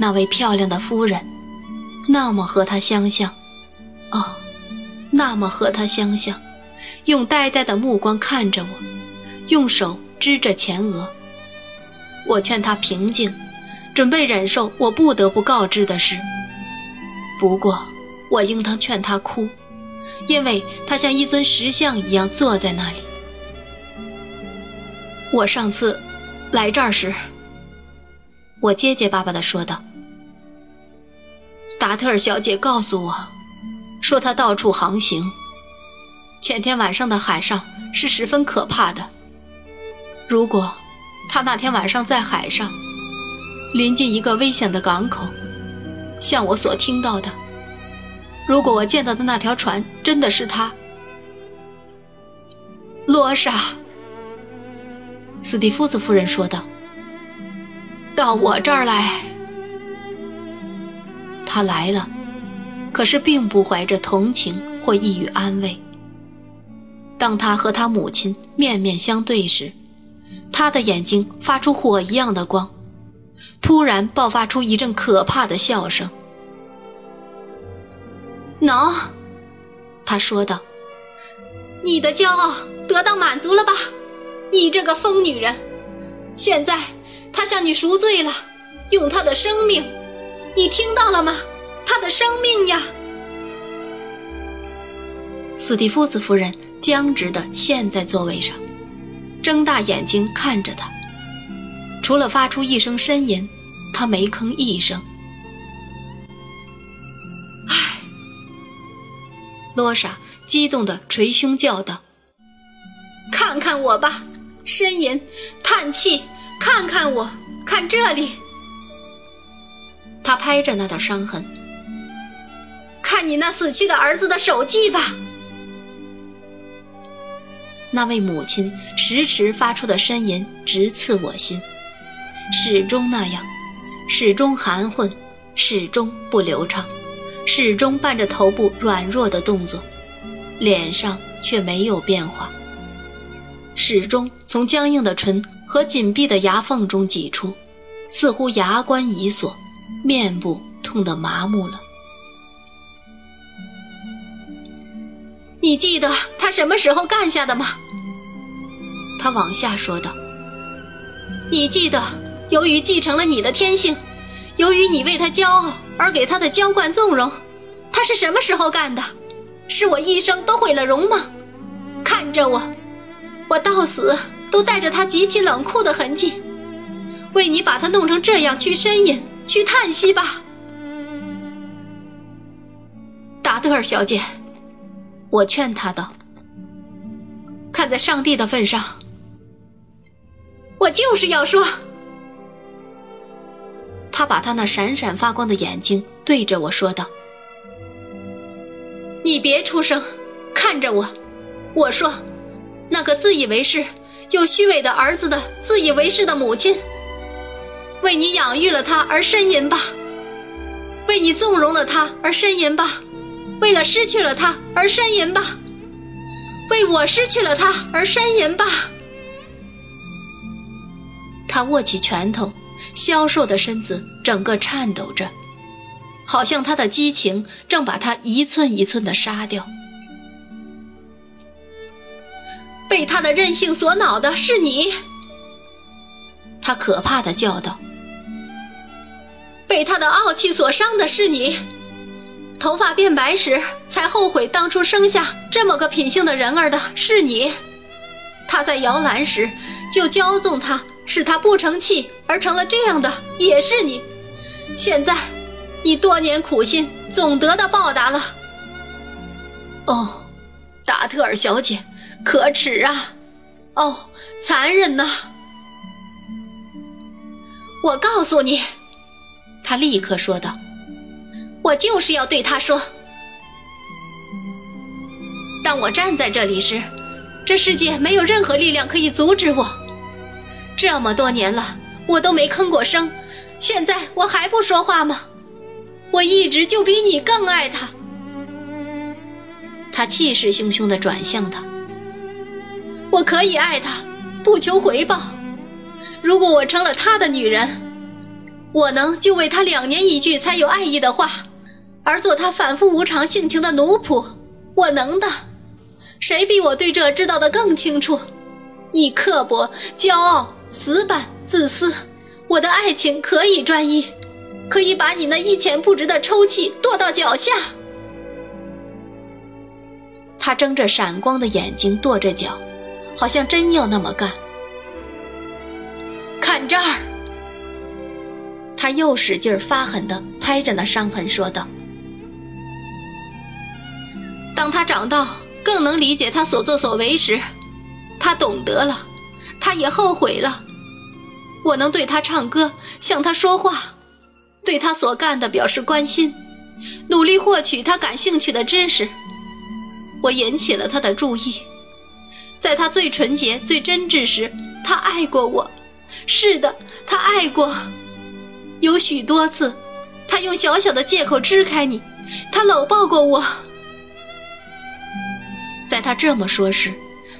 那位漂亮的夫人，那么和他相像，哦，那么和他相像，用呆呆的目光看着我，用手支着前额。我劝他平静，准备忍受我不得不告知的事。不过，我应当劝他哭，因为他像一尊石像一样坐在那里。我上次来这儿时，我结结巴巴的说道。达特尔小姐告诉我，说她到处航行。前天晚上的海上是十分可怕的。如果她那天晚上在海上，临近一个危险的港口，像我所听到的，如果我见到的那条船真的是她，罗莎，斯蒂夫斯夫人说道：“到我这儿来。”他来了，可是并不怀着同情或意欲安慰。当他和他母亲面面相对时，他的眼睛发出火一样的光，突然爆发出一阵可怕的笑声。喏，他说道：“你的骄傲得到满足了吧？你这个疯女人！现在他向你赎罪了，用他的生命。”你听到了吗？他的生命呀！斯蒂夫斯夫人僵直的陷在座位上，睁大眼睛看着他。除了发出一声呻吟，他没吭一声。唉，罗莎激动的捶胸叫道：“看看我吧，呻吟，叹气，看看我，看这里。”他拍着那道伤痕，看你那死去的儿子的手迹吧。那位母亲时迟发出的呻吟直刺我心，始终那样，始终含混，始终不流畅，始终伴着头部软弱的动作，脸上却没有变化，始终从僵硬的唇和紧闭的牙缝中挤出，似乎牙关已锁。面部痛得麻木了。你记得他什么时候干下的吗？他往下说道。你记得，由于继承了你的天性，由于你为他骄傲而给他的娇惯纵容，他是什么时候干的？是我一生都毁了容吗？看着我，我到死都带着他极其冷酷的痕迹，为你把他弄成这样去呻吟。去叹息吧，达德尔小姐，我劝他道。看在上帝的份上，我就是要说。他把他那闪闪发光的眼睛对着我说道：“你别出声，看着我。我说，那个自以为是又虚伪的儿子的自以为是的母亲。”为你养育了他而呻吟吧，为你纵容了他而呻吟吧，为了失去了他而呻吟吧，为我失去了他而呻吟吧。他握起拳头，消瘦的身子整个颤抖着，好像他的激情正把他一寸一寸的杀掉。被他的任性所恼的是你，他可怕的叫道。被他的傲气所伤的是你，头发变白时才后悔当初生下这么个品性的人儿的是你，他在摇篮时就骄纵他，使他不成器而成了这样的也是你，现在你多年苦心总得到报答了。哦，达特尔小姐，可耻啊！哦，残忍呐！我告诉你。他立刻说道：“我就是要对他说。当我站在这里时，这世界没有任何力量可以阻止我。这么多年了，我都没吭过声，现在我还不说话吗？我一直就比你更爱他。”他气势汹汹地转向他：“我可以爱他，不求回报。如果我成了他的女人，我能就为他两年一句才有爱意的话，而做他反复无常性情的奴仆，我能的。谁比我对这知道的更清楚？你刻薄、骄傲、死板、自私，我的爱情可以专一，可以把你那一钱不值的抽泣跺到脚下。他睁着闪光的眼睛跺着脚，好像真要那么干。看这儿！他又使劲发狠地拍着那伤痕说道：“当他长到更能理解他所作所为时，他懂得了，他也后悔了。我能对他唱歌，向他说话，对他所干的表示关心，努力获取他感兴趣的知识。我引起了他的注意，在他最纯洁、最真挚时，他爱过我。是的，他爱过。”有许多次，他用小小的借口支开你，他搂抱过我。在他这么说时，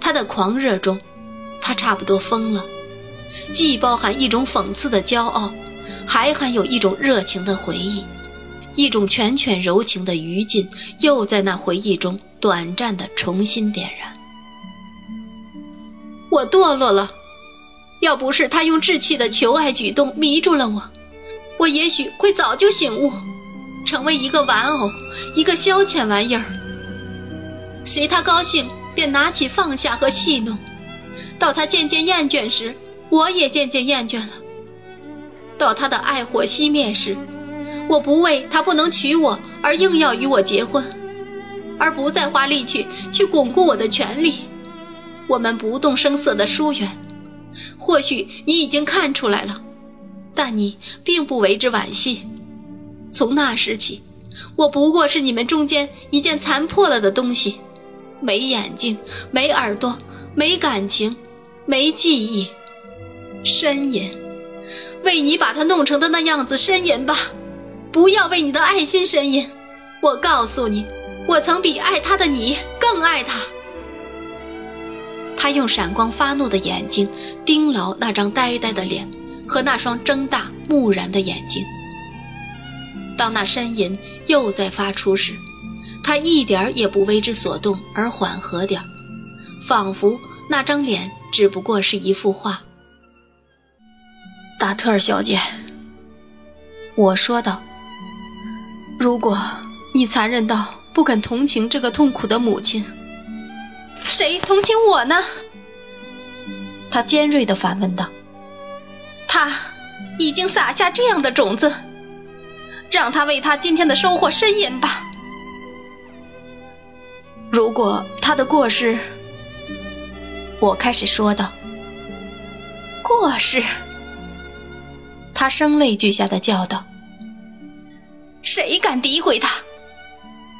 他的狂热中，他差不多疯了，既包含一种讽刺的骄傲，还含有一种热情的回忆，一种拳拳柔情的余烬，又在那回忆中短暂的重新点燃。我堕落了，要不是他用稚气的求爱举动迷住了我。我也许会早就醒悟，成为一个玩偶，一个消遣玩意儿。随他高兴，便拿起放下和戏弄；到他渐渐厌倦时，我也渐渐厌倦了。到他的爱火熄灭时，我不为他不能娶我而硬要与我结婚，而不再花力气去巩固我的权利。我们不动声色的疏远，或许你已经看出来了。但你并不为之惋惜。从那时起，我不过是你们中间一件残破了的东西，没眼睛，没耳朵，没感情，没记忆。呻吟，为你把它弄成的那样子呻吟吧，不要为你的爱心呻吟。我告诉你，我曾比爱他的你更爱他。他用闪光发怒的眼睛盯牢那张呆呆的脸。和那双睁大木然的眼睛。当那呻吟又在发出时，他一点也不为之所动，而缓和点仿佛那张脸只不过是一幅画。达特尔小姐，我说道：“如果你残忍到不肯同情这个痛苦的母亲，谁同情我呢？”他尖锐地反问道。他已经撒下这样的种子，让他为他今天的收获呻吟吧。如果他的过失，我开始说道。过失，他声泪俱下的叫道：“谁敢诋毁他？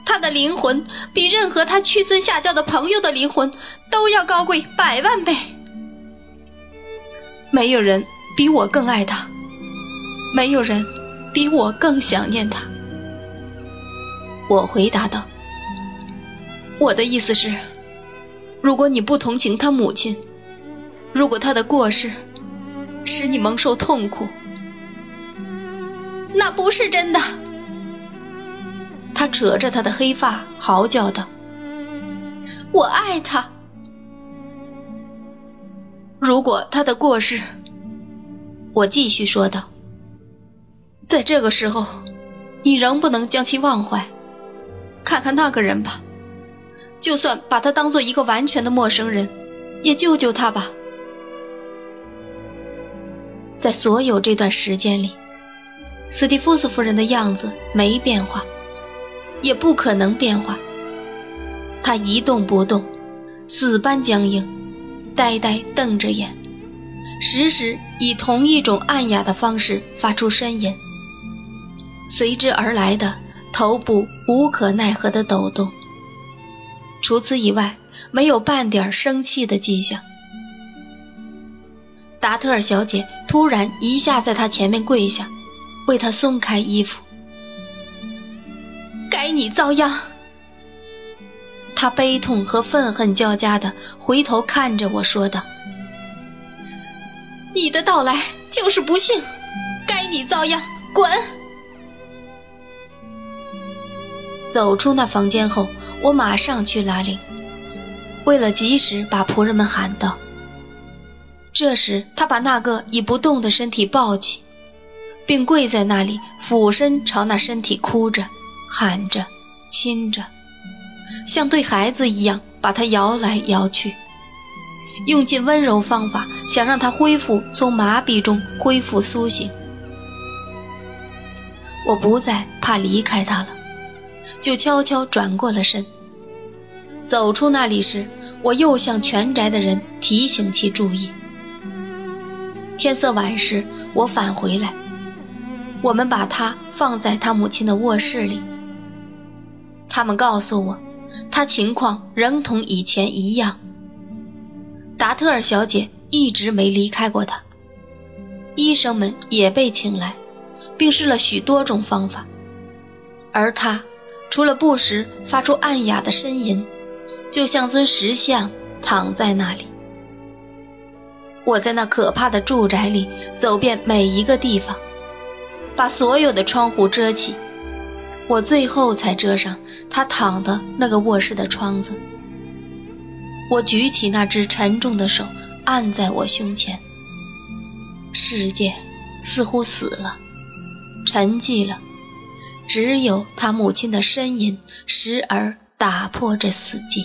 他的灵魂比任何他屈尊下教的朋友的灵魂都要高贵百万倍。没有人。”比我更爱他，没有人比我更想念他。我回答道：“我的意思是，如果你不同情他母亲，如果他的过失使你蒙受痛苦，那不是真的。”他扯着他的黑发，嚎叫道：“我爱他。如果他的过失……”我继续说道：“在这个时候，你仍不能将其忘怀。看看那个人吧，就算把他当做一个完全的陌生人，也救救他吧。在所有这段时间里，斯蒂夫斯夫人的样子没变化，也不可能变化。他一动不动，死般僵硬，呆呆瞪着眼。”时时以同一种暗哑的方式发出呻吟，随之而来的头部无可奈何的抖动。除此以外，没有半点生气的迹象。达特尔小姐突然一下在他前面跪下，为他松开衣服。该你遭殃！他悲痛和愤恨交加的回头看着我说道。你的到来就是不幸，该你遭殃，滚！走出那房间后，我马上去拉铃，为了及时把仆人们喊到。这时，他把那个已不动的身体抱起，并跪在那里，俯身朝那身体哭着、喊着、亲着，像对孩子一样把他摇来摇去，用尽温柔方法，想让他恢复从麻痹中恢复苏醒。我不再怕离开他了，就悄悄转过了身。走出那里时，我又向全宅的人提醒其注意。天色晚时，我返回来，我们把他放在他母亲的卧室里。他们告诉我，他情况仍同以前一样。达特尔小姐一直没离开过他。医生们也被请来，并试了许多种方法，而他除了不时发出暗哑的呻吟，就像尊石像躺在那里。我在那可怕的住宅里走遍每一个地方，把所有的窗户遮起，我最后才遮上他躺的那个卧室的窗子。我举起那只沉重的手，按在我胸前。世界似乎死了，沉寂了，只有他母亲的呻吟时而打破这死寂。